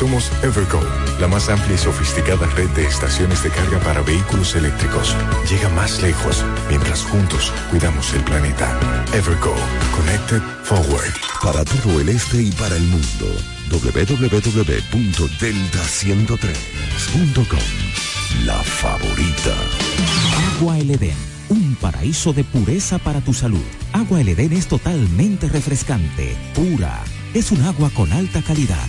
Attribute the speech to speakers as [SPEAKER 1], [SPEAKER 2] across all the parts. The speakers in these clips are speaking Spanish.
[SPEAKER 1] Somos Evergo, la más amplia y sofisticada red de estaciones de carga para vehículos eléctricos. Llega más lejos mientras juntos cuidamos el planeta. Evergo, Connected Forward.
[SPEAKER 2] Para todo el este y para el mundo, www.delta103.com. La favorita.
[SPEAKER 3] Agua El Edén, un paraíso de pureza para tu salud. Agua El Edén es totalmente refrescante, pura. Es un agua con alta calidad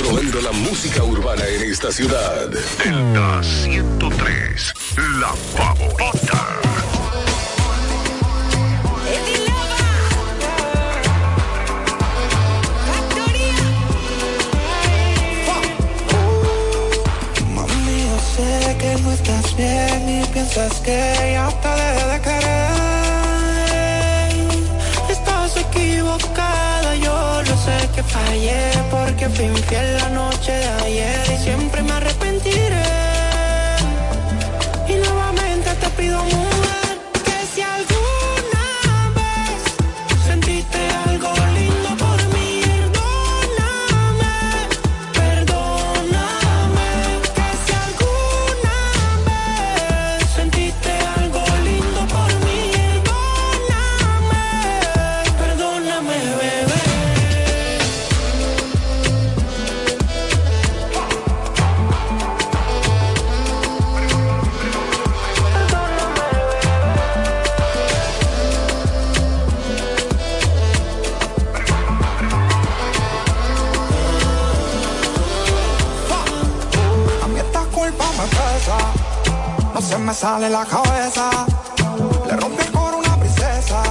[SPEAKER 4] Controlando la música urbana en esta ciudad.
[SPEAKER 2] Delta 103, la favorita.
[SPEAKER 5] Que no estás bien y piensas que ya te de querer. Estás equivocada, fallé porque fui infiel la noche de ayer y siempre me arrepentiré. Y nuevamente te pido mujer
[SPEAKER 6] sale la cabeza. Le rompí el coro a una princesa,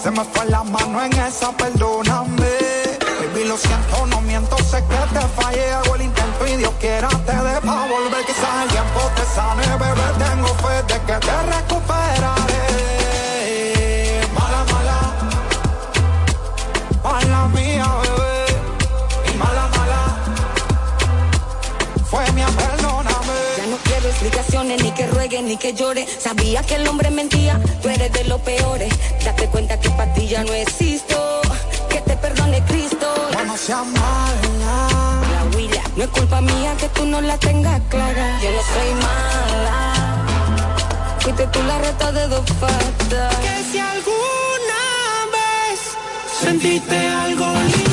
[SPEAKER 6] se me fue la mano en esa, perdóname. Baby, lo siento, no miento, sé que te fallé, hago el intento y Dios quiera te dé pa' volver. Quizás el tiempo te sane, bebé, tengo fe de que te recuperaré.
[SPEAKER 7] Ni que llore. Sabía que el hombre mentía, tú eres de los peores. Date cuenta que para ti ya no existo, que te perdone Cristo.
[SPEAKER 6] Si
[SPEAKER 8] sea mala.
[SPEAKER 7] La huila, no es culpa mía que tú no la tengas clara. Yo no soy mala. Fuiste tú la reta de dos patas.
[SPEAKER 9] Que si alguna vez sentiste algo lindo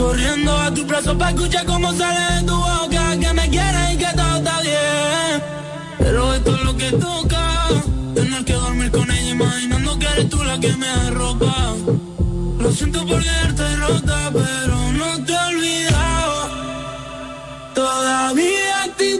[SPEAKER 9] corriendo a tu brazo para escuchar cómo sale de tu boca. Que me quieres y que todo está bien. Pero esto es lo que toca. Tener que dormir con ella imaginando que eres tú la que me arropa. Lo siento por quedarte rota, pero no te he olvidado. Todavía estoy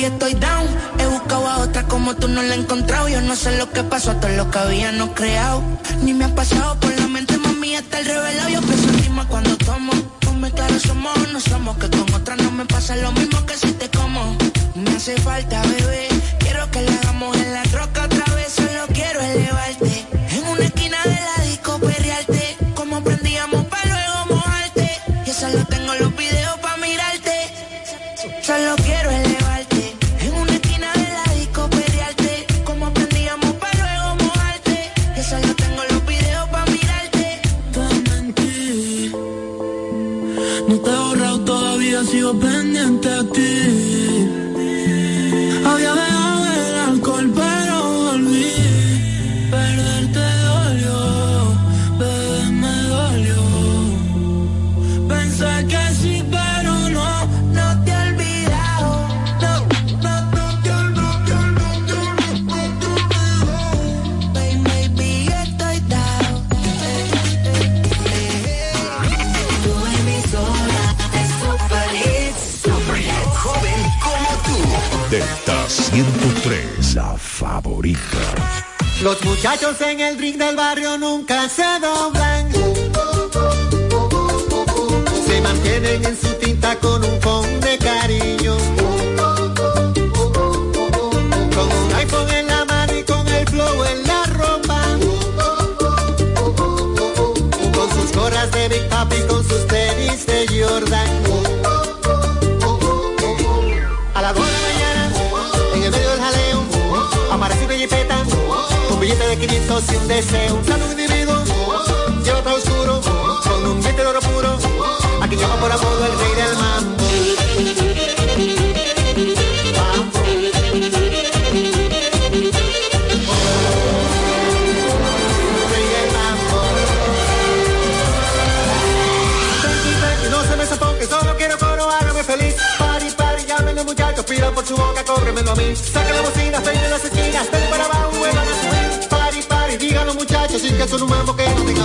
[SPEAKER 8] y estoy down. He buscado a otra como tú no la he encontrado. Yo no sé lo que pasó, todo lo que habíamos creado. Ni me ha pasado por la mente, mami, hasta el revelado. Yo pienso en ti más cuando tomo. Ponme claro, somos o no somos. Que con otra no me pasa lo mismo que si te como. Me hace falta, bebé. Quiero que le hagamos en la troca otra vez. Solo quiero elevarte. Los
[SPEAKER 10] muchachos en el ring del barrio nunca se doblan. Se mantienen en su de 500 y un deseo. Un saludo individuo, lleva todo oscuro, con un diente de oro puro, a quien llama por apodo el rey del mambo. Feliz. Pari, pari, llámenle muchachos, pidan por su boca, cóbremelo a mí. Saca la bocina, peine las esquinas, que son un mambo que no tenga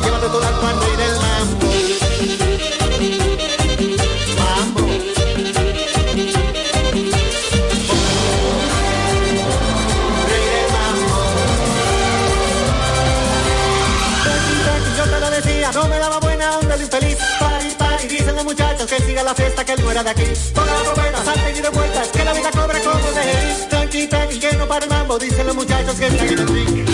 [SPEAKER 10] lleva de todo al pan rey del mambo. Mambo. Rey del mambo. Yo te lo decía, no me daba buena onda el infeliz. Pari, pari, dicen los muchachos que siga la fiesta, que él no era de aquí. Ponga la trompeta, salten y de vueltas, que la vida cobra como de ir. Tranqui, tranqui, que no para el mambo, dicen los muchachos que en el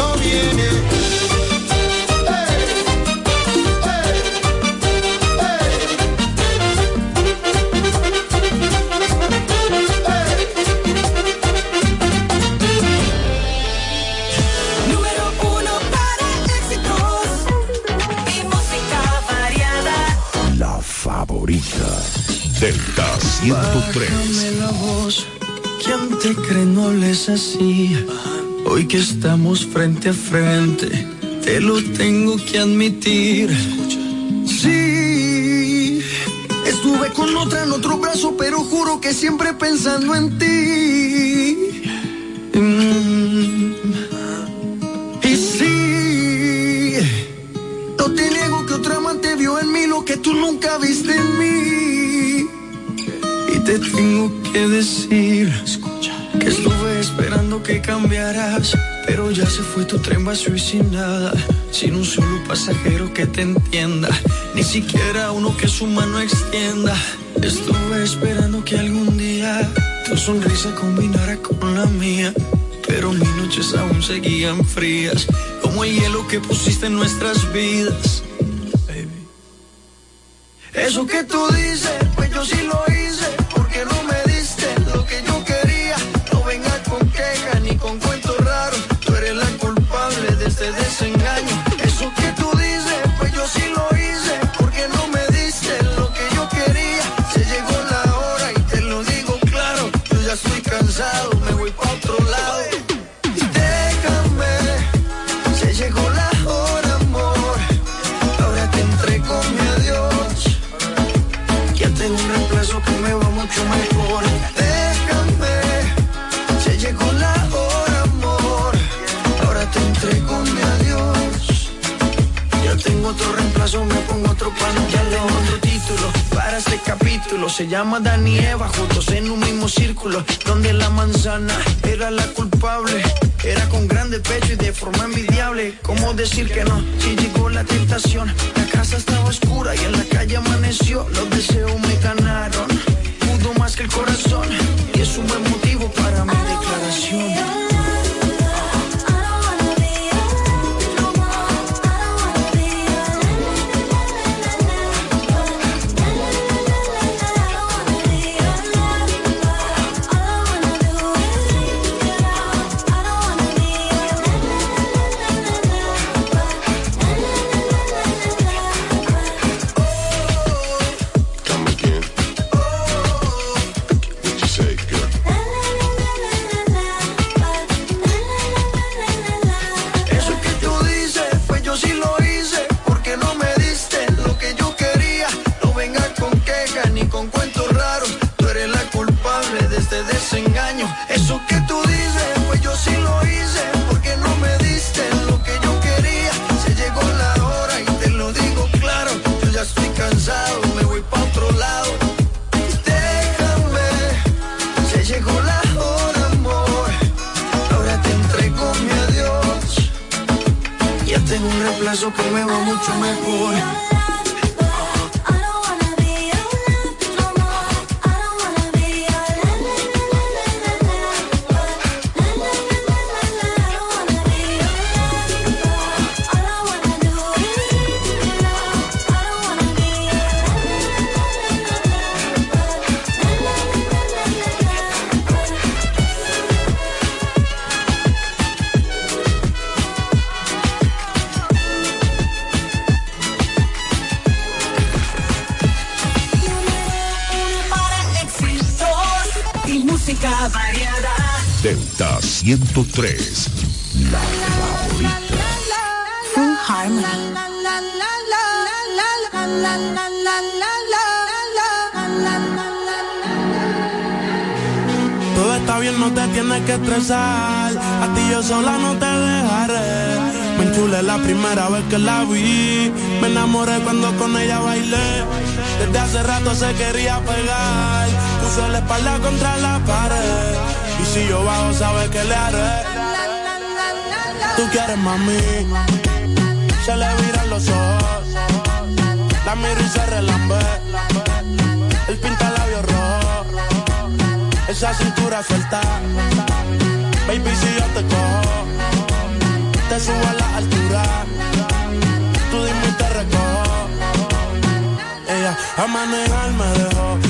[SPEAKER 10] Cristo viene.
[SPEAKER 9] Número uno para éxitos y música variada.
[SPEAKER 2] La favorita. Delta 103.
[SPEAKER 11] Bájame la voz, ¿quién te cree no hables así? Hoy que estamos frente a frente, te lo tengo que admitir.
[SPEAKER 5] Sí, estuve con otra en otro brazo, pero juro que siempre pensando en ti.
[SPEAKER 11] Mm,
[SPEAKER 5] Y sí, no te niego que otra amante vio en mí lo que tú nunca viste en mí.
[SPEAKER 11] y te tengo que decir cambiaras, pero ya se fue tu tren vacío y sin nada, sin un solo pasajero que te entienda, ni siquiera uno que su mano extienda. Estuve esperando que algún día tu sonrisa combinara con la mía, pero mis noches aún seguían frías, como el hielo que pusiste en nuestras vidas.
[SPEAKER 5] Eso que tú dices, pues yo sí lo hice, porque no me
[SPEAKER 11] capítulo. Se llama Dani y Eva, juntos en un mismo círculo, donde la manzana era la culpable. Era con grande pecho y de forma envidiable. ¿Cómo decir que no? Si llegó la tentación, la casa estaba oscura y en la calle amaneció. Los deseos me ganaron, pudo más que el corazón. Y es un buen motivo para mi declaración.
[SPEAKER 5] Eso que tú dices, pues yo sí lo hice, porque no me diste lo que yo quería. Se llegó la hora y te lo digo claro, yo ya estoy cansado, me voy pa' otro lado. Déjame, se llegó la hora, amor. Ahora te entrego mi adiós. Ya tengo un reemplazo que me va mucho mejor.
[SPEAKER 2] 101.3. La favorita.
[SPEAKER 9] Full Harmony.
[SPEAKER 12] Todo está bien, no te tienes que estresar. A ti yo sola no te dejaré. Me enchulé la primera vez que la vi. Me enamoré cuando con ella bailé. Desde hace rato se quería pegar. Puso la espalda contra la pared y si yo bajo, sabes que le haré. Tú quieres mami. Se le viran los ojos. La miro y se relambe. El pinta labios rojo esa cintura suelta. Baby, si yo te cojo, te subo a la altura. Tú dime y te recojo. Ella a manejar me dejó.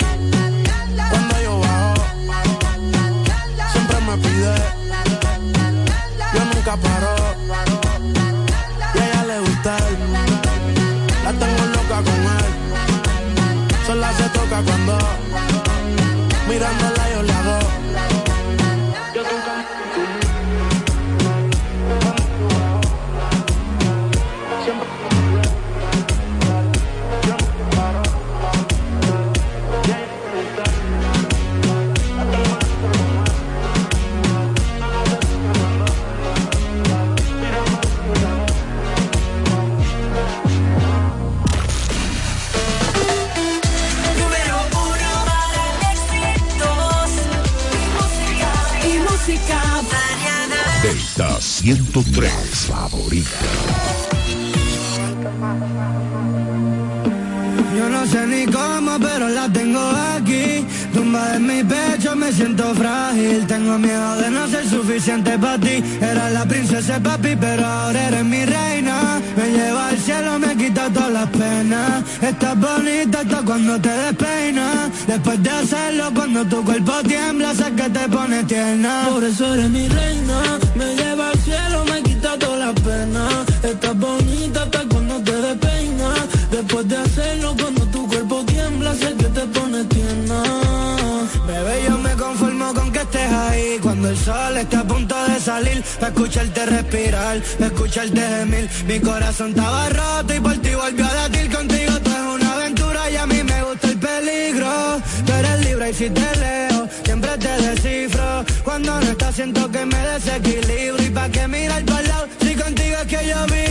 [SPEAKER 12] Yo nunca paro. Y a ella le gusta él. La tengo loca con él. Sola se toca cuando mirándola música. Delta
[SPEAKER 2] 103, favorita.
[SPEAKER 13] Yo no sé ni cómo, pero la tengo aquí Tumba en mi pecho, me siento frágil. Tengo miedo de no ser suficiente para ti. Era la princesa papi, pero ahora eres mi reina. Me lleva al cielo, me quita todas las penas. Estás bonita hasta cuando te despeinas. Después de hacerlo, cuando tu cuerpo tiembla, sé que te pone tierna.
[SPEAKER 9] Por eso eres mi reina. Me lleva al cielo, me quita todas las penas. Estás bonita hasta cuando te despeinas. Después de hacerlo, cuando tu
[SPEAKER 13] Bebé, yo me conformo con que estés ahí. Cuando el sol esté a punto de salir Para escucharte respirar, pa' escucharte gemir. Mi corazón estaba roto y por ti volvió a latir. Contigo todo es una aventura y a mí me gusta el peligro. Tú eres libre y si te leo, siempre te descifro. Cuando no estás siento que me desequilibro. Y pa' qué mirar para lado, si contigo es que yo vibro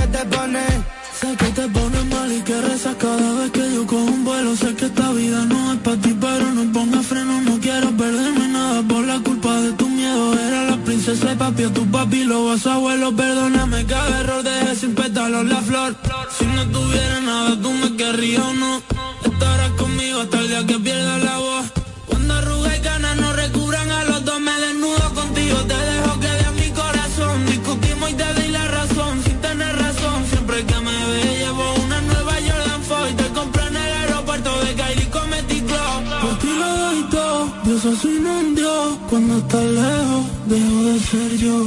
[SPEAKER 9] perderme nada por la culpa de tu miedo. Era la princesa y papi, tu papi, lo vas abuelo. Perdóname cada error, dejé sin pétalos la flor. Si no tuviera nada, tú me querrías o no. Estarás conmigo hasta el día que pierda la voz. Cuando estás lejos, dejo de ser yo.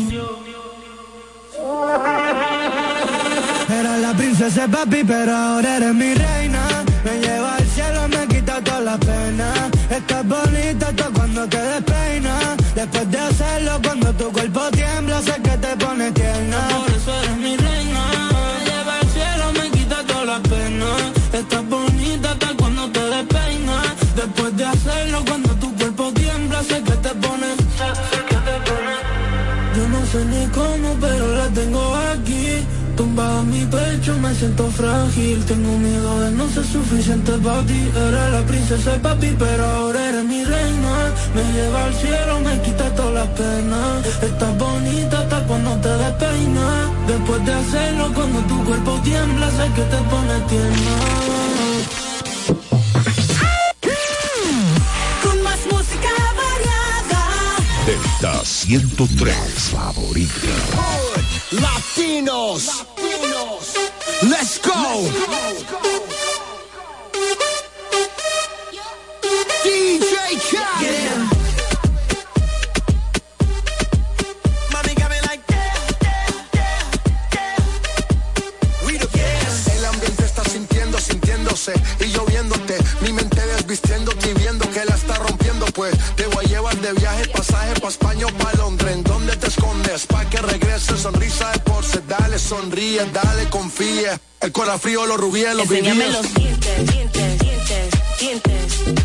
[SPEAKER 13] Era la princesa papi, pero ahora eres mi reina. Me lleva al cielo, me quita todas las penas. Estás bonita hasta cuando te despeinas. Después de hacerlo, cuando tu cuerpo tiembla, sé que te pone tierna.
[SPEAKER 9] Por eso eres mi reina. Me lleva al cielo, me quita todas las penas. Estás bonita hasta cuando te despeinas. Después de hacerlo, cuando sé ni cómo, pero la tengo aquí. Tumbada en mi pecho, me siento frágil. Tengo miedo de no ser suficiente para ti. Era la princesa y papi, pero ahora eres mi reina. Me lleva al cielo, me quita todas las penas. Estás bonita hasta cuando te despeinas. Después de hacerlo, cuando tu cuerpo tiembla, sé que te pone tierna.
[SPEAKER 2] Delta 103 favorita.
[SPEAKER 14] Latinos. Let's go. DJ Khaled.
[SPEAKER 5] Like
[SPEAKER 15] El ambiente está sintiendo, sintiéndose y lloviéndote. Mi mente desvistiéndote y viendo que la está rompiendo. Pues te viaje, pa' España o pa' Londres. ¿En dónde te escondes? Pa' que regrese, sonrisa de porce. Dale, sonríe, dale, confía. El corazón frío, los rubíes, los
[SPEAKER 7] Enséñame
[SPEAKER 15] vivíes.
[SPEAKER 7] los dientes, dientes, dientes, dientes.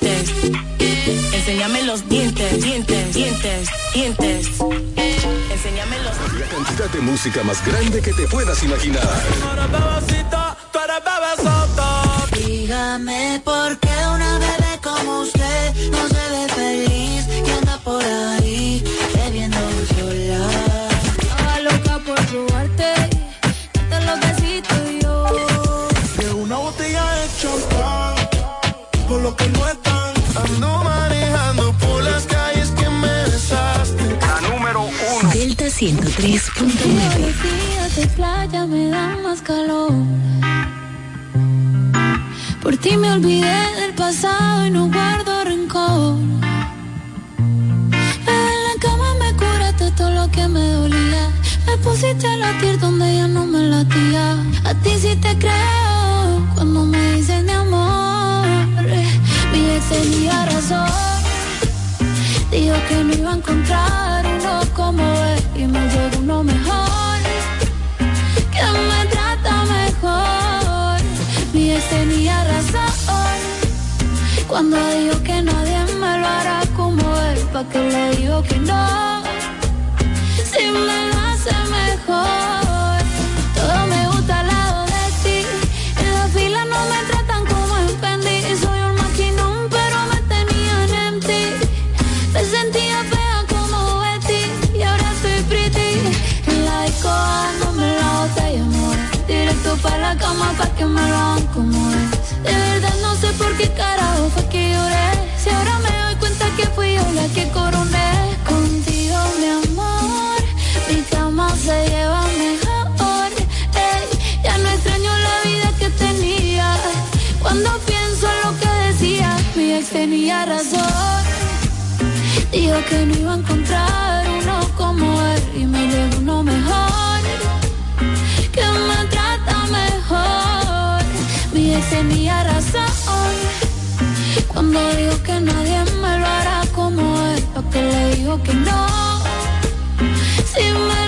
[SPEAKER 7] Dientes. Enséñame los dientes, dientes, dientes, dientes. Enséñame los
[SPEAKER 16] La cantidad de música más grande que te puedas imaginar.
[SPEAKER 17] Dígame por qué una bebé como usted no se ve feliz y anda por ahí bebiendo sola.
[SPEAKER 18] Estaba loca por probarte, darte los besitos yo.
[SPEAKER 11] De una botella de champán, por lo que
[SPEAKER 18] 103.9. Los días de playa me dan más calor. Por ti me olvidé del pasado y no guardo rencor. En la cama me curaste todo lo que me dolía. Me pusiste a latir donde ya no me latía. A ti sí te creo cuando me dices mi amor. Mi ex tenía razón. Dijo que no iba a encontrar y me llegó uno mejor. Que me trata mejor. Mi ex tenía razón. Cuando dijo que nadie me lo hará como él, pa' que le digo que no. Si me cama pa' que me lo como es. De verdad no sé por qué carajo fue que lloré. Si ahora me doy cuenta que fui yo la que coroné. Contigo, mi amor, mi cama se lleva mejor. Ey, ya no extraño la vida que tenía. Cuando pienso en lo que decía, mi ex tenía razón. Dijo que no iba a encontrar tenía razón. Cuando dijo que nadie me lo hará como él, porque le digo que no. Si me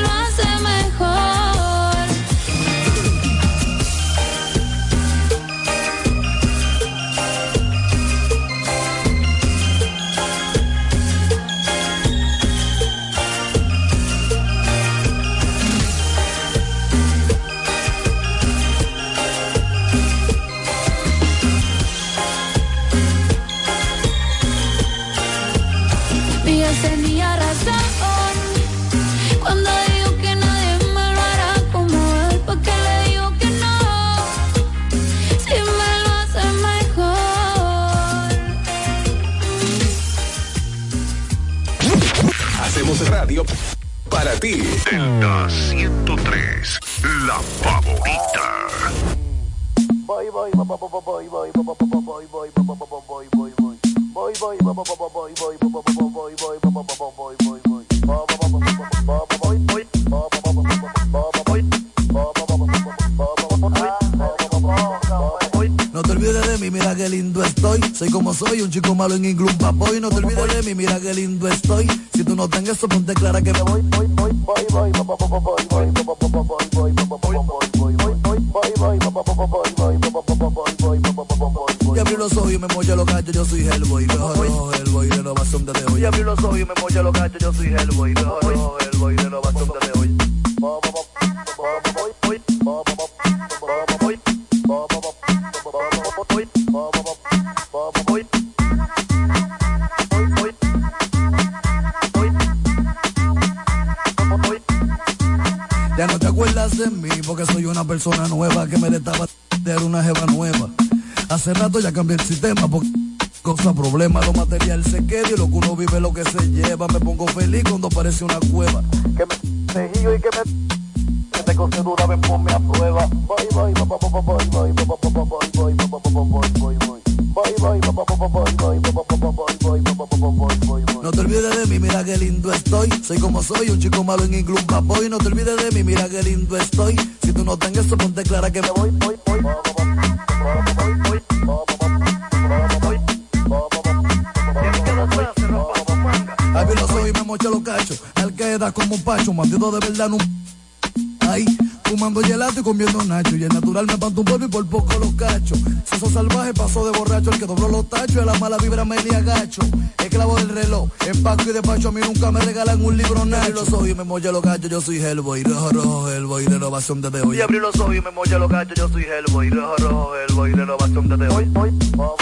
[SPEAKER 18] Hace
[SPEAKER 19] rato ya cambié el sistema porque cosa problema, lo material se queda y lo que uno vive lo que se lleva. Me pongo feliz cuando aparece una cueva. Que me tejido y que me que te cose dura, ven ponme a prueba. Bye, bye bye, bye bye, bye bye, bye bye, bye bye, bye bye. No te olvides de mí, mira qué lindo estoy. Soy como soy, un chico malo en inglés, papoy. No te olvides de verdad, no. Ahí, fumando gelato y comiendo nacho. Y el natural me panto un polvo y por poco los cachos. Soso salvaje pasó de borracho, el que dobló los tachos. Y a la mala vibra me li agacho. Esclavo del reloj, empaco y despacho. A mí nunca me regalan un libro nacho. Abrí los ojos y me moché los cachos, yo soy Hellboy. Rojo, rojo, Hellboy, renovación desde hoy. Y abrí los ojos y me moché los cachos, yo soy Hellboy. Rojo, rojo, Hellboy, renovación desde hoy. Hoy, No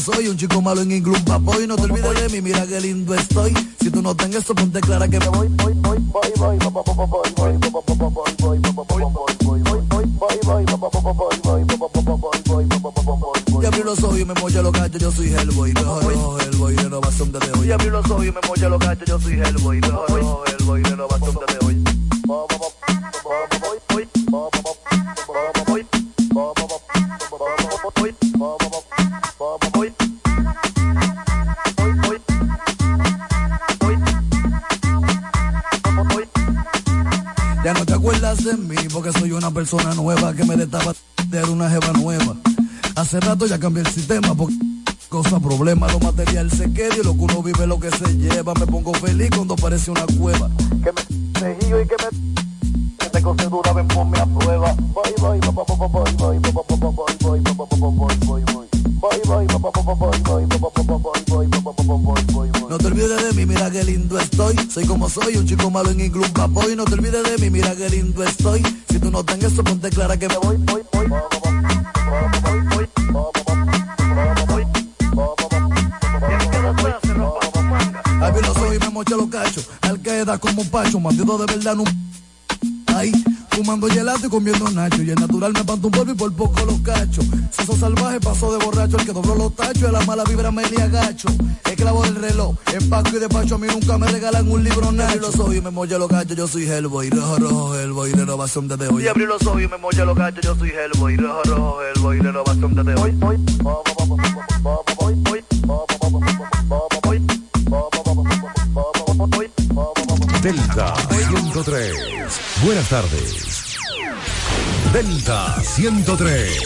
[SPEAKER 19] Soy un chico malo en inglés, papoy. No te olvides de mí, mira qué lindo estoy. Si tú no tengas eso, ponte clara que me voy, voy, voy, voy, voy, voy, voy, voy, voy, voy, y abrí los ojos y me molla los cachos, yo soy Hellboy, rojo, rojo, Hellboy, renovación desde hoy. Y abrí los ojos y me molla los cachos, yo soy Hellboy, persona nueva que me destapa de una jeva nueva. Hace rato ya cambié el sistema porque cosa, problema, lo material se queda y lo que uno vive lo que se lleva. Me pongo feliz cuando aparece una cueva. Que me seguido y que me te dura, ven ponme a prueba. Voy, voy, voy, voy, voy, voy, voy, voy, voy, voy, voy, voy, voy, voy, voy. Voy, voy, voy. No te olvides de mí, mira qué lindo estoy. Soy como soy, un chico malo en inglés, papoy. No te olvides de mí, mira qué lindo estoy. No tengas eso, ponte clara que me voy, voy, voy. Abrí los y me moché los cachos. Al queda como un pacho, bandido de verdad, no. Ahí, fumando gelato y comiendo nacho. Y el natural me panto un polvo y por poco los cachos. Soso salvaje pasó de borracho, el que dobló los tachos. Y a la mala vibra me li agacho. Esclavo del reloj, empaco y despacho. A mí nunca me regalan un libro. Abrí los ojos y me moché los cachos, yo soy Hellboy. Rojo, rojo, Hellboy, renovación desde hoy. Y abrí los ojos y me moché los cachos, yo soy Hellboy. Rojo, rojo, Hellboy, renovación desde hoy. hoy.
[SPEAKER 2] Delta 103. Buenas tardes. Delta 103.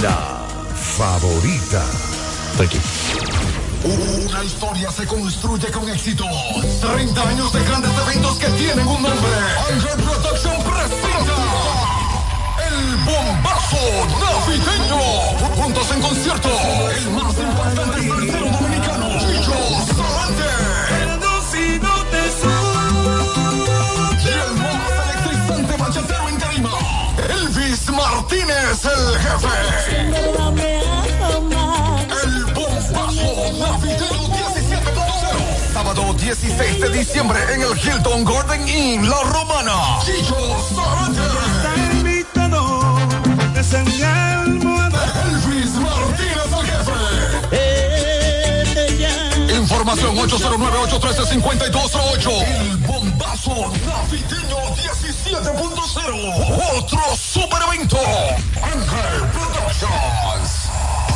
[SPEAKER 2] La favorita.
[SPEAKER 14] Una historia se construye con éxito. 30 años de grandes eventos que tienen un nombre. Angel Production presenta El Bombazo Navideño. Juntos en concierto. El más importante tercero dominicano. Chicho Sarante. Y el más electrizante bachatero en tarima. Elvis Martínez, el jefe. 16 de diciembre en el Hilton Garden Inn, La Romana. Chicho Sarante. Elvis Martínez, el jefe. Información 809-813-5208. El bombazo navideño 17.0. Otro super evento. Ángel Productions.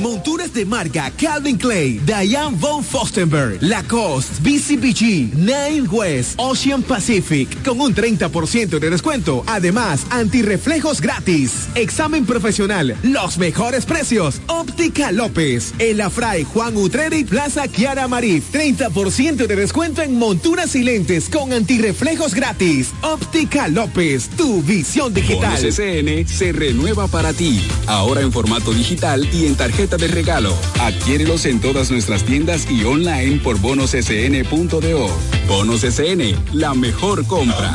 [SPEAKER 20] Monturas de marca Calvin Clay, Diane von Fostenberg, Lacoste, BCBG, Nine West, Ocean Pacific, con un 30% de descuento. Además, antirreflejos gratis. Examen profesional, los mejores precios. Óptica López, El Afray, Juan Utreri, Plaza Kiara Marif. 30% de descuento en monturas y lentes con antirreflejos gratis. Óptica López, tu visión digital.
[SPEAKER 21] SN se renueva para ti. Ahora en formato digital y en tarjeta de regalo. Adquiérelos en todas nuestras tiendas y online por bonossn.do. Bonos SN, la mejor compra.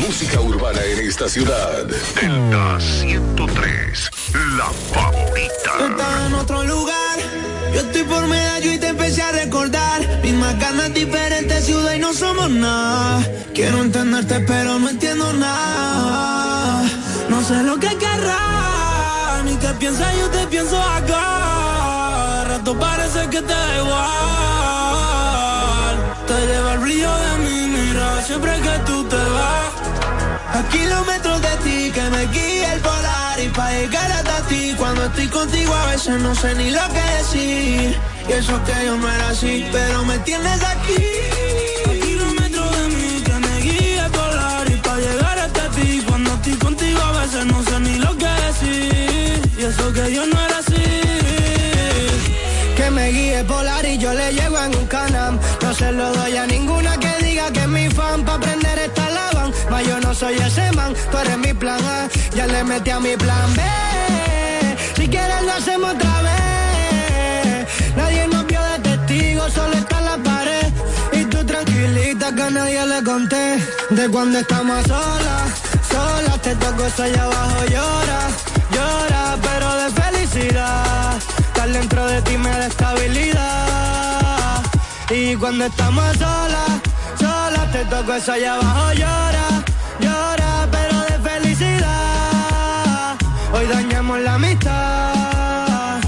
[SPEAKER 16] Música urbana en esta ciudad. Delta 103. La
[SPEAKER 11] Tú
[SPEAKER 16] favorita.
[SPEAKER 11] estás en otro lugar. Yo estoy por medallo y te empecé a recordar. Mismas ganas, diferentes ciudad y no somos nada. Quiero entenderte, pero no entiendo nada. No sé lo que querrás.
[SPEAKER 9] mí, ¿qué piensas? Yo te pienso acá. Rato parece que te da igual. Te lleva el brillo de mi mira siempre que tú te vas.
[SPEAKER 22] A kilómetros de ti que me guía el polar y pa' llegar hasta ti. Cuando estoy contigo a veces no sé ni lo que decir. Y eso que yo no era así pero me tienes aquí.
[SPEAKER 9] A kilómetros de mí que me guía el polar y pa' llegar hasta ti. Cuando estoy contigo a veces no sé ni lo que decir. Y eso que yo no era así.
[SPEAKER 13] Que me guíe polar y yo le llego en un canam. No se lo doy a ninguna soy ese man, tú eres mi plan A. Ya le metí a mi plan B. Si quieres lo hacemos otra vez. Nadie nos vio de testigo, solo está la pared. Y tú tranquilita que a nadie le conté. De cuando estamos solas, solas. Te toco eso allá abajo, llora, llora, pero de felicidad. Estar dentro de ti me da estabilidad. Y cuando estamos solas, solas, te toco eso allá abajo, llora, Hoy dañamos la amistad.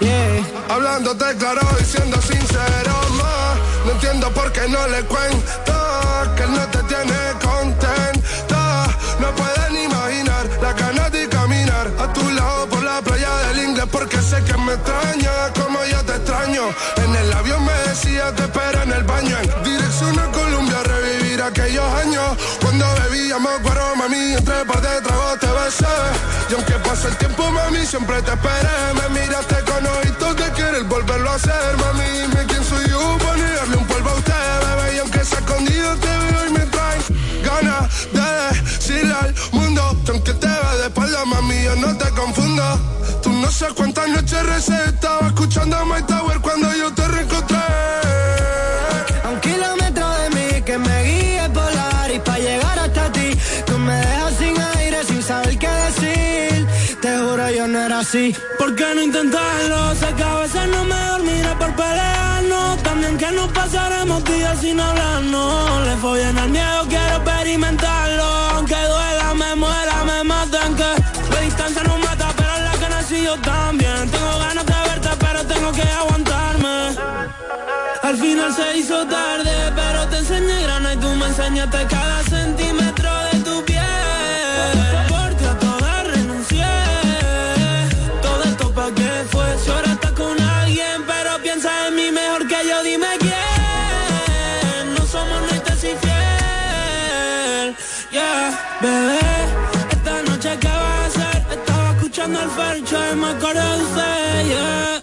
[SPEAKER 13] Yeah.
[SPEAKER 15] Hablándote claro y siendo sincero, ma No entiendo por qué no le cuento Que él no te tiene contenta No pueden imaginar la ganas de caminar A tu lado por la playa del inglés Porque sé que me extraña como yo te extraño En el avión me decía te espero en el baño En dirección a Colombia revivir aquellos años Cuando bebíamos cuero, mami Entre par de tragos te besé. Y aunque pase el tiempo, mami, siempre te esperé. Me miraste con ojitos de querer volverlo a hacer, mami. Dime quién soy yo para un polvo a usted, bebé. Y aunque sea escondido te veo y me trae ganas de decirle al mundo Que aunque te ve de espalda, mami, yo no te confundo. Tú no sé cuántas noches recé Estaba escuchando a My Tower cuando yo te reencontré
[SPEAKER 13] así.
[SPEAKER 9] ¿Por qué no intentarlo? Sé que a veces no me dormiré por pelearnos. También que nos pasaremos días sin hablarnos. Le bien al miedo, quiero experimentarlo. Aunque duela, me muera, me maten. Que la distancia no mata, pero la que nací yo también. Tengo ganas de verte, pero tengo que aguantarme. Al final se hizo tarde, pero te enseñé grana y tú me enseñaste cada el y me. Yeah.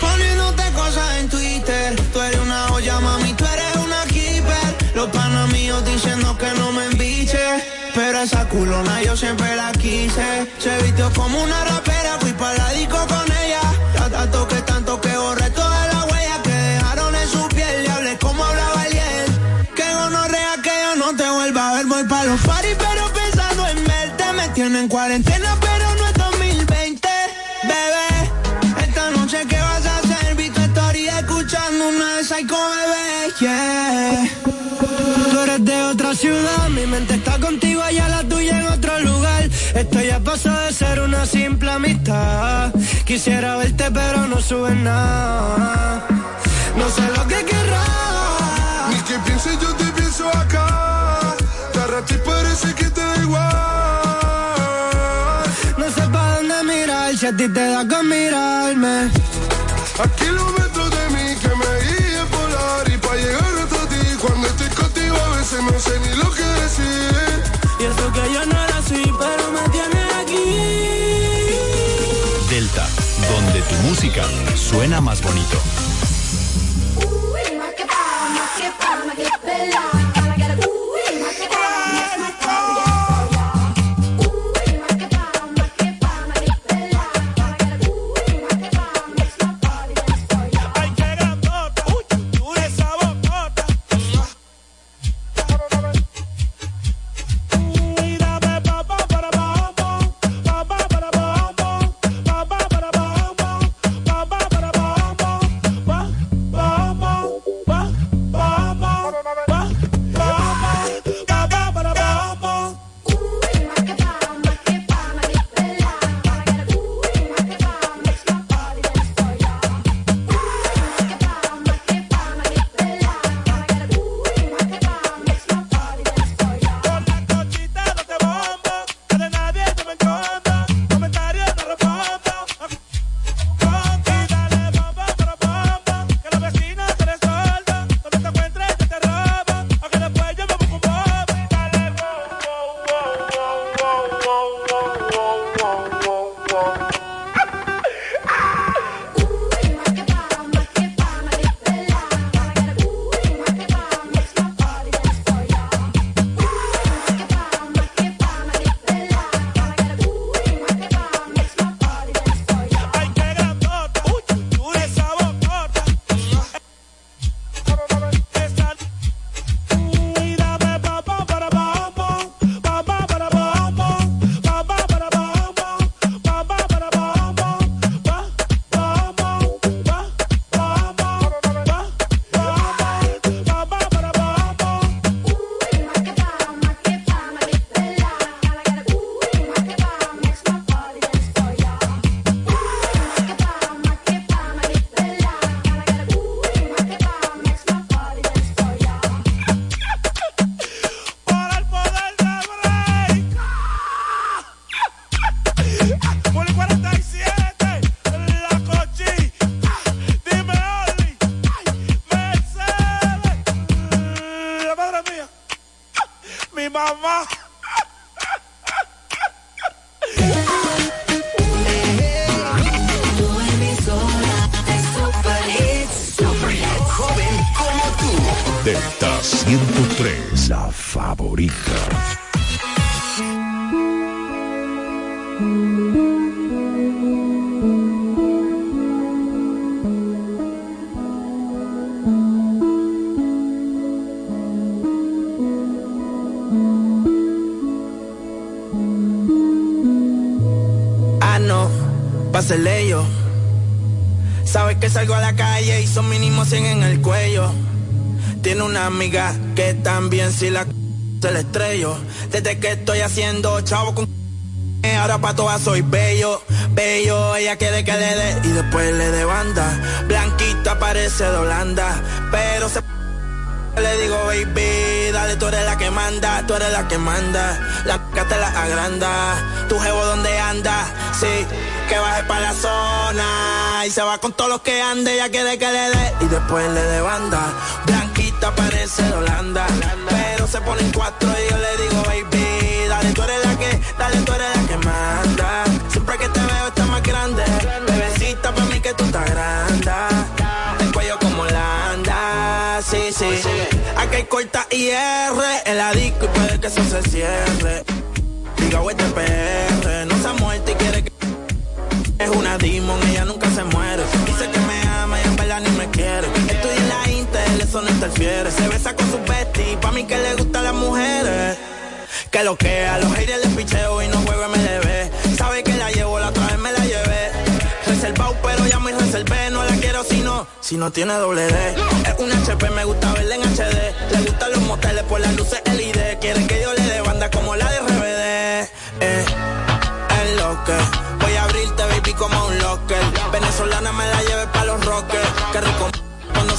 [SPEAKER 22] Poniéndote cosas en Twitter. Tú eres una olla, mami, tú eres una keeper. Los panos míos diciendo que no me embiche. Pero esa culona yo siempre la quise. Se vistió como una rapera,
[SPEAKER 13] otra ciudad, mi mente está contigo, allá la tuya en otro lugar. Esto ya pasó de ser una simple amistad. Quisiera verte, pero no subes nada. No sé lo que querrás.
[SPEAKER 15] Ni que pienses, yo te pienso acá Te arrastras y parece que te da igual
[SPEAKER 13] No sé para dónde mirar, si a ti te da con mirarme.
[SPEAKER 15] A kilómetros de sé ni lo que decir
[SPEAKER 9] Y eso que yo no era así, pero me tiene aquí.
[SPEAKER 23] Delta, donde tu música suena más bonito.
[SPEAKER 22] Son mínimo 100 en el cuello. Tiene una amiga que también si la se le estrello. Desde que estoy haciendo chavo con ahora pa' todas soy bello, bello, ella quiere que le dé y después le dé banda. Blanquita parece de Holanda, pero se le digo, baby, tú eres la que manda, tú eres la que manda. La que te la agranda, tu jevo donde anda, sí que baje para la zona y se va con todos los que ande, ya quiere que le dé y después le dé banda. Blanquita parece de Holanda, pero se ponen cuatro y yo le digo, baby, dale, tú eres la que, dale, tú eres la que manda. Corta y R en la disco y puede que eso se cierre. Diga, este PR, no se ha muerto y quiere que es una demon, ella nunca se muere. Dice que me ama y en verdad ni me quiere. Estoy en la Intel, eso no interfiere. Se besa con su bestie, pa' mí que le gustan las mujeres. Que lo que a los haters si no, tiene doble D. Es un HP, me gusta verla en HD. Le gustan los moteles por las luces LED. Quieren que yo le dé banda como la de RBD. Eh, es lo que como un locker. Venezolana me la lleve pa' los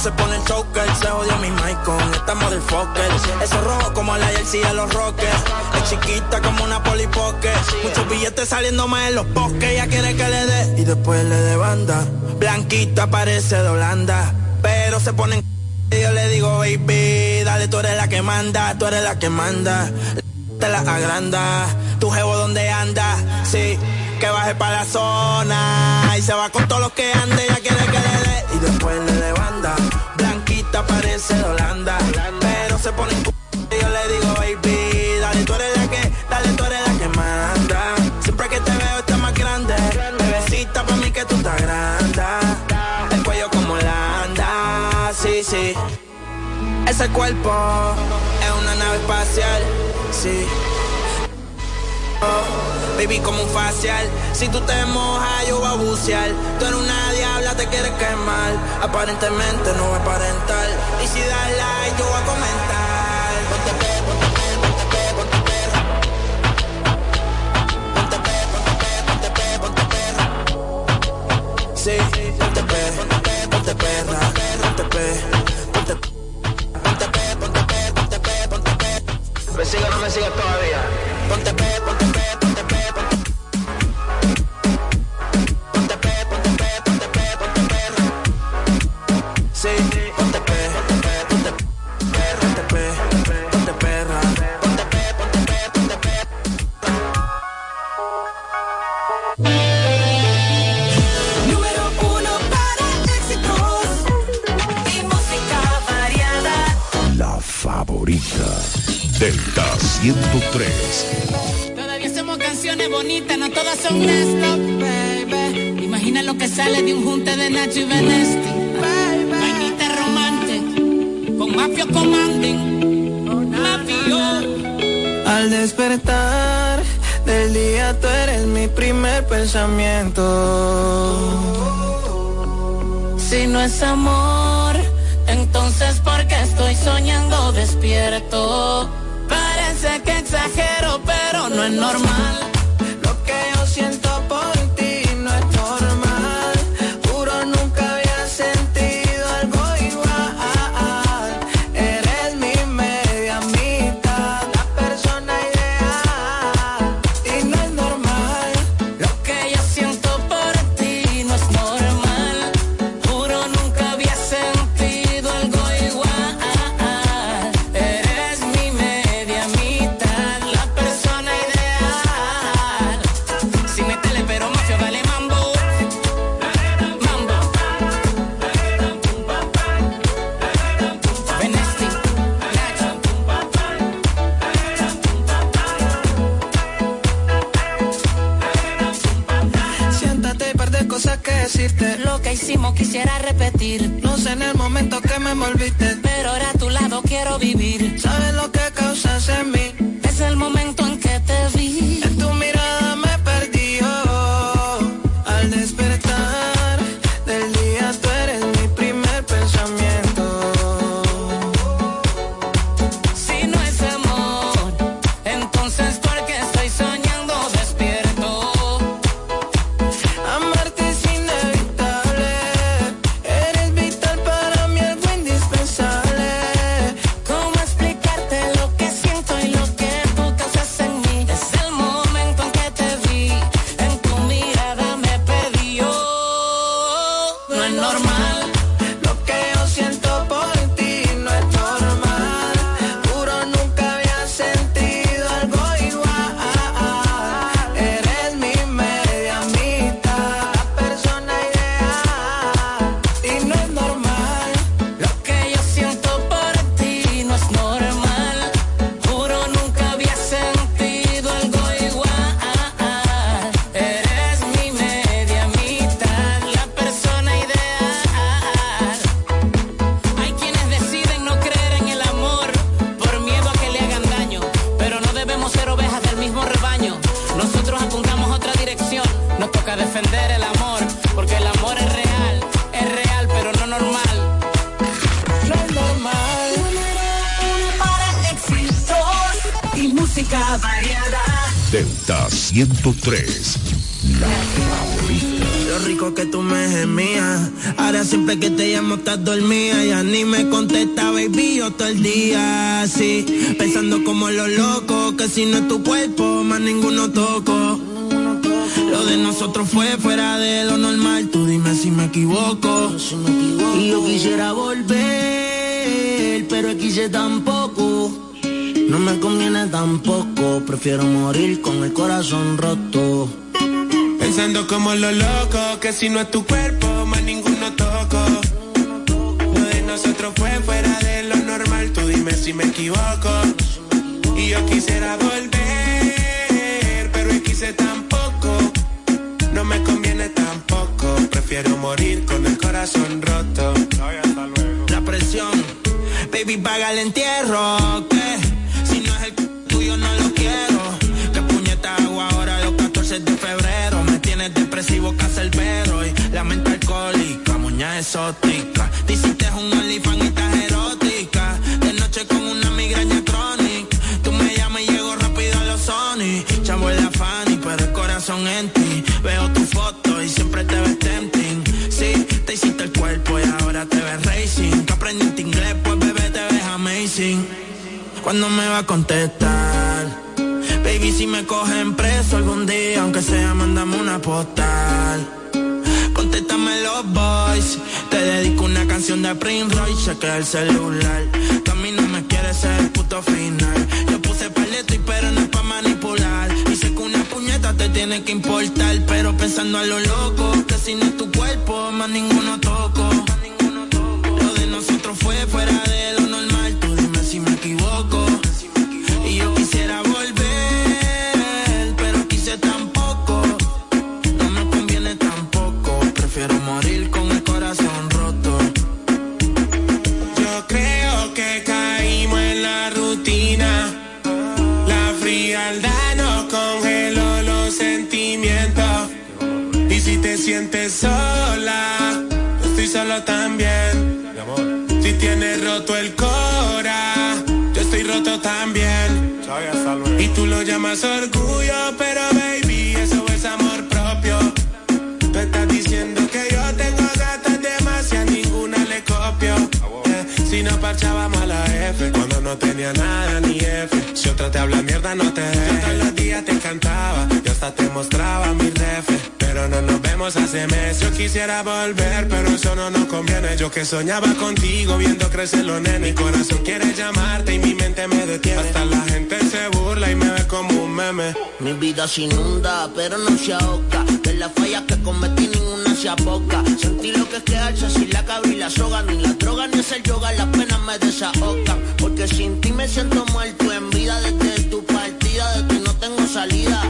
[SPEAKER 22] se pone el choker. Se odia mi mic con esta motherfucker. Eso rojo como la jersey de los rockers. Es chiquita como una polipoque. Muchos billetes saliendo más en los bosques. Ella quiere que le dé y después le dé banda. Blanquita parece de Holanda. Pero se ponen yo le digo, baby, dale, tú eres la que manda, tú eres la que manda. Te la agranda, tu jevo donde anda, sí que baje para la zona. Y se va con todos los que ande, ya quiere que le dé. Después le de banda. Blanquita parece de Holanda. Pero se pone en y yo le digo, baby, dale, tú eres la que, dale, tú eres la que manda. Siempre que te veo está más grande. Bebecita para mí que tú estás grande. El cuello como la anda, sí, sí. Ese cuerpo es una nave espacial, sí. Baby, como un facial. Si tú te mojas, yo voy a bucear. Tú eres una diabla, te quieres quemar. Aparentemente no va a aparentar. Y si das like, yo voy a comentar. Ponte pe, ponte pe, ponte pe, ponte perra. Ponte pe, ponte pe, ponte pe, ponte perra. Sí, ponte pe, ponte pe, ponte perra. Ponte pe, ponte pe, ponte pe, ponte pe, ponte pe. ¿Me sigue no me sigue todavía? Ponte pe, ponte pe.
[SPEAKER 2] Delta
[SPEAKER 24] son esto, baby. Imagina lo que sale de un junte de Nacho y Benesti. Vainita romántica, con mafio commanding, mafio.
[SPEAKER 22] Al despertar del día tú eres mi primer pensamiento.
[SPEAKER 24] Si no es amor, entonces ¿por qué estoy soñando despierto? Sé que exagero, pero no es normal. Ahora
[SPEAKER 22] siempre que te llamo estás dormida. Ya ni me contesta, baby, yo todo el día así. Pensando como los locos, que si no es tu cuerpo, más ninguno toco. Lo de nosotros fue fuera de lo normal. Tú dime si me equivoco.
[SPEAKER 13] Y yo quisiera volver, pero quise tampoco. No me conviene tampoco, prefiero morir con el corazón roto.
[SPEAKER 22] Pensando como los locos, que si no es tu cuerpo, si me equivoco. Y yo quisiera volver, pero quise tampoco. No me conviene tampoco, prefiero morir con el corazón roto. La presión, baby, paga el entierro, que si no es el tuyo no lo quiero. Que puñeta hago ahora los 14 de febrero. Me tienes depresivo, perro y la mente alcohólica, muña exótica. Te hiciste un olifán corazón en ti. Veo tu foto y siempre te ves tempting. Sí, te hiciste el cuerpo y ahora te ves racing. Que aprendiste inglés, pues bebé te ves amazing. ¿Cuándo me va a contestar? Baby, si me cogen preso algún día, aunque sea, mándame una postal. Contéstame los boys. Te dedico una canción de Prince Royce, chequea el celular. Tú a mí no me quieres ser el puto final. Yo puse paleto y pero no tiene que importar, pero pensando a lo loco, que si no es tu cuerpo, más ninguno toco. Lo de nosotros fue fuera de lo sientes sola, yo estoy solo también. Si tienes roto el cora, yo estoy roto también. Y tú lo llamas orgullo, pero baby, eso es amor propio. Tú estás diciendo que yo tengo gatas demasiadas, ninguna le copio. Eh, Si no parchábamos a la F, cuando no tenía nada ni F. Si otra te habla mierda, no te dejes. Todos los días te cantaba, yo hasta te mostraba mi ref. Pero no nos vemos hace meses. Yo quisiera volver, pero eso no nos conviene. Yo que soñaba contigo, viendo crecer los nenes. Mi corazón quiere llamarte y mi mente me detiene. Hasta la gente se burla y me ve como un meme.
[SPEAKER 13] Mi vida se inunda, pero no se ahoga. De las fallas que cometí ninguna se aboca. Sentí lo que es quedarse sin la cabra y la soga. Ni la droga ni hacer yoga, las penas me desahogan. Porque sin ti me siento muerto en vida. Desde tu partida, de ti no tengo salida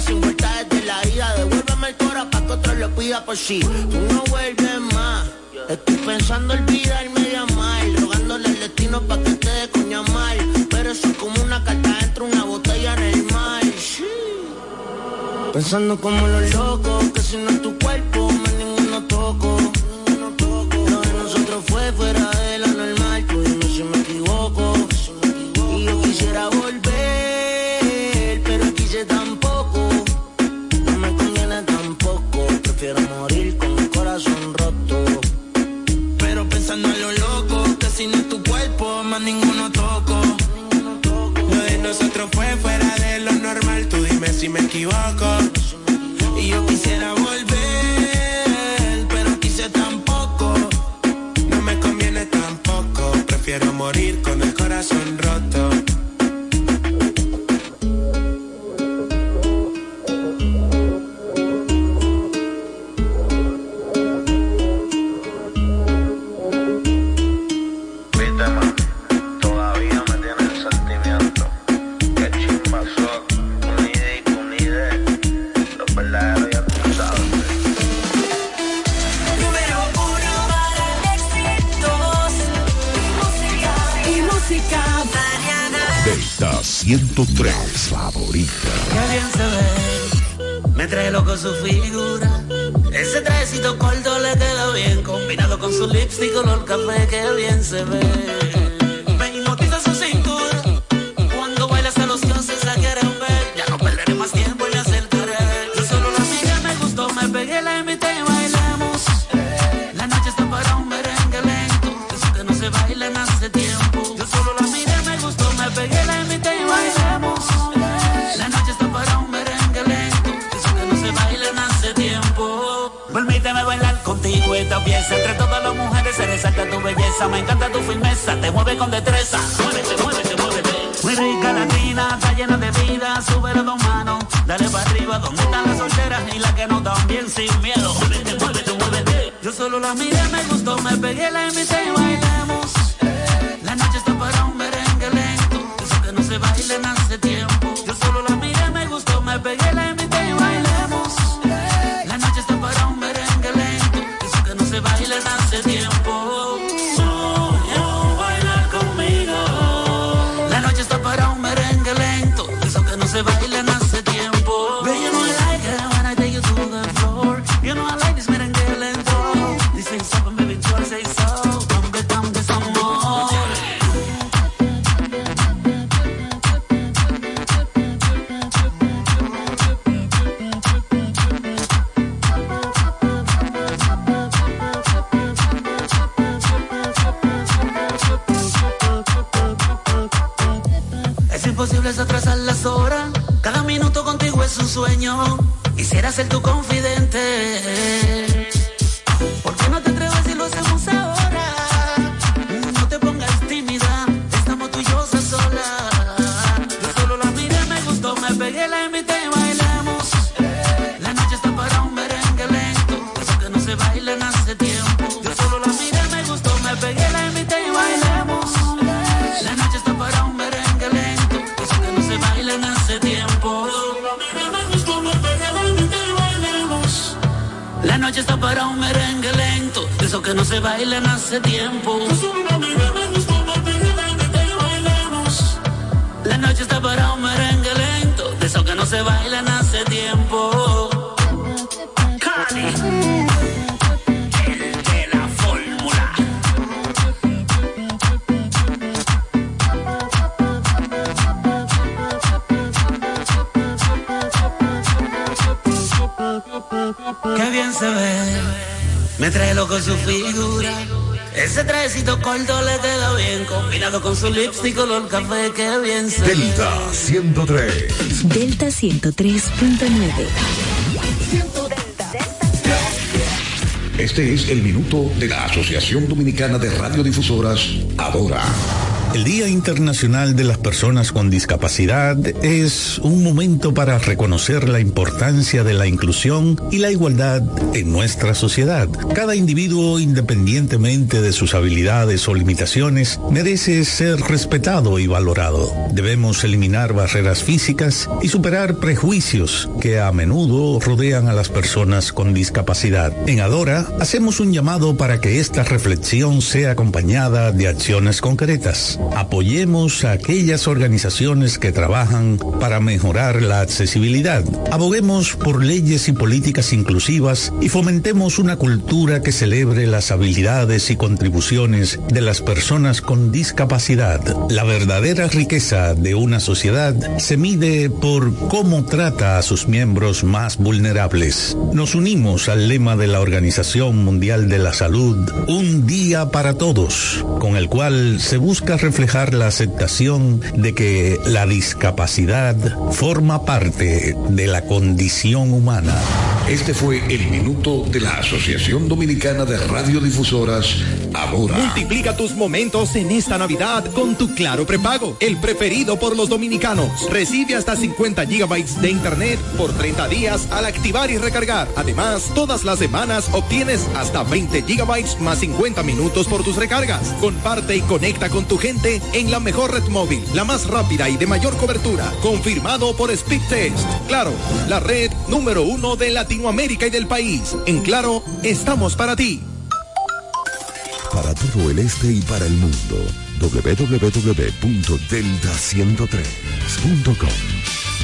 [SPEAKER 13] sin vueltas desde la ida. Devuélveme el cora pa' que otro lo pida
[SPEAKER 25] por sí. Tú no vuelves más. Estoy pensando olvidarme de amar. Rogándole al destino pa' que te dé coña mal. Pero eso es como una carta dentro una botella en el mar. Sí. Pensando como los locos, que si no es tu cuerpo Y yo quisiera volver, pero quise tampoco. No me conviene tampoco, prefiero morir con
[SPEAKER 2] Delta 103. Delta
[SPEAKER 26] 103.9.
[SPEAKER 2] Este es el minuto de la Asociación Dominicana de Radiodifusoras, Adora.
[SPEAKER 27] Día Internacional de las Personas con Discapacidad es un momento para reconocer la importancia de la inclusión y la igualdad en nuestra sociedad. Cada individuo, independientemente de sus habilidades o limitaciones, merece ser respetado y valorado. Debemos eliminar barreras físicas y superar prejuicios que a menudo rodean a las personas con discapacidad. En Adora hacemos un llamado para que esta reflexión sea acompañada de acciones concretas. Apoyemos a aquellas organizaciones que trabajan para mejorar la accesibilidad. Aboguemos por leyes y políticas inclusivas y fomentemos una cultura que celebre las habilidades y contribuciones de las personas con discapacidad. La verdadera riqueza de una sociedad se mide por cómo trata a sus miembros más vulnerables. Nos unimos al lema de la Organización Mundial de la Salud, Un día para todos, con el cual se busca reflejar la aceptación de que la discapacidad forma parte de la condición humana.
[SPEAKER 16] Este fue el minuto de la Asociación Dominicana de Radiodifusoras, Ahora.
[SPEAKER 28] Multiplica tus momentos en esta Navidad con tu Claro prepago, el preferido por los dominicanos. Recibe hasta 50 gigabytes de internet por 30 días al activar y recargar. Además, todas las semanas obtienes hasta 20 gigabytes más 50 minutos por tus recargas. Comparte y conecta con tu gente en la mejor red móvil, la más rápida y de mayor cobertura. Confirmado por Speedtest. Claro, la red número uno de Latinoamérica y del país. En Claro, estamos para ti.
[SPEAKER 2] Para todo el este y para el mundo, www.delta103.com.